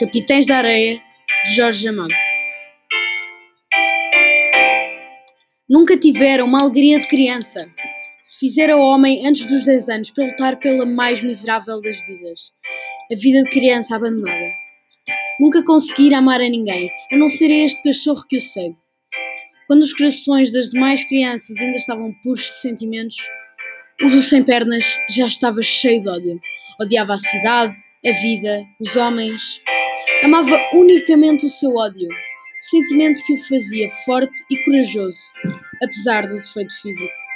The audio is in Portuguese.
Capitães da Areia, de Jorge Amado. Nunca tivera uma alegria de criança. Se fizera homem antes dos 10 anos para lutar pela mais miserável das vidas, a vida de criança abandonada. Nunca conseguira amar a ninguém, a não ser a este cachorro que o segue. Quando os corações das demais crianças ainda estavam puros de sentimentos, o do sem pernas já estava cheio de ódio. Odiava a cidade, a vida, os homens. Amava unicamente o seu ódio, sentimento que o fazia forte e corajoso, apesar do defeito físico.